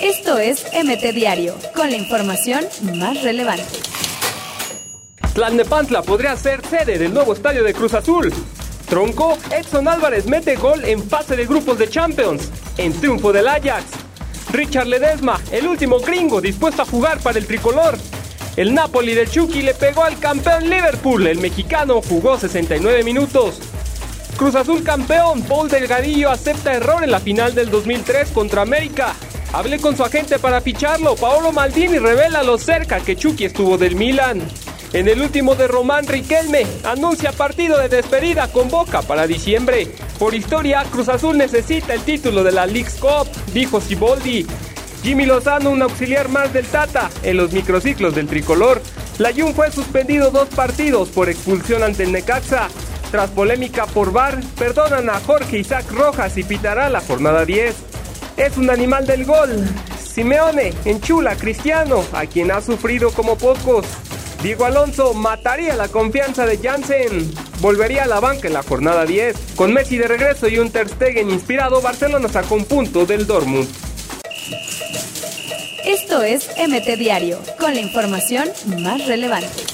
Esto es MT Diario, con la información más relevante. Tlalnepantla podría ser sede del nuevo estadio de Cruz Azul. Tronco, Edson Álvarez mete gol en fase de grupos de Champions, en triunfo del Ajax. Richard Ledesma, el último gringo dispuesto a jugar para el tricolor. El Napoli de Chucky le pegó al campeón Liverpool. El mexicano jugó 69 minutos. Cruz Azul campeón, Paul Delgadillo acepta error en la final del 2003 contra América. Hablé con su agente para ficharlo. Paolo Maldini revela lo cerca que Chucky estuvo del Milan. En el último de Román Riquelme, anuncia partido de despedida con Boca para diciembre. Por historia, Cruz Azul necesita el título de la League's Cup, dijo Siboldi. Jimmy Lozano, un auxiliar más del Tata, en los microciclos del tricolor. La Jun fue suspendido dos partidos por expulsión ante el Necaxa. Tras polémica por VAR, perdonan a Jorge Isaac Rojas y pitará la jornada 10. Es un animal del gol. Simeone enchula Cristiano, a quien ha sufrido como pocos. Diego Alonso mataría la confianza de Jansen. Volvería a la banca en la jornada 10. Con Messi de regreso y un Ter Stegen inspirado, Barcelona sacó un punto del Dortmund. Esto es MT Diario, con la información más relevante.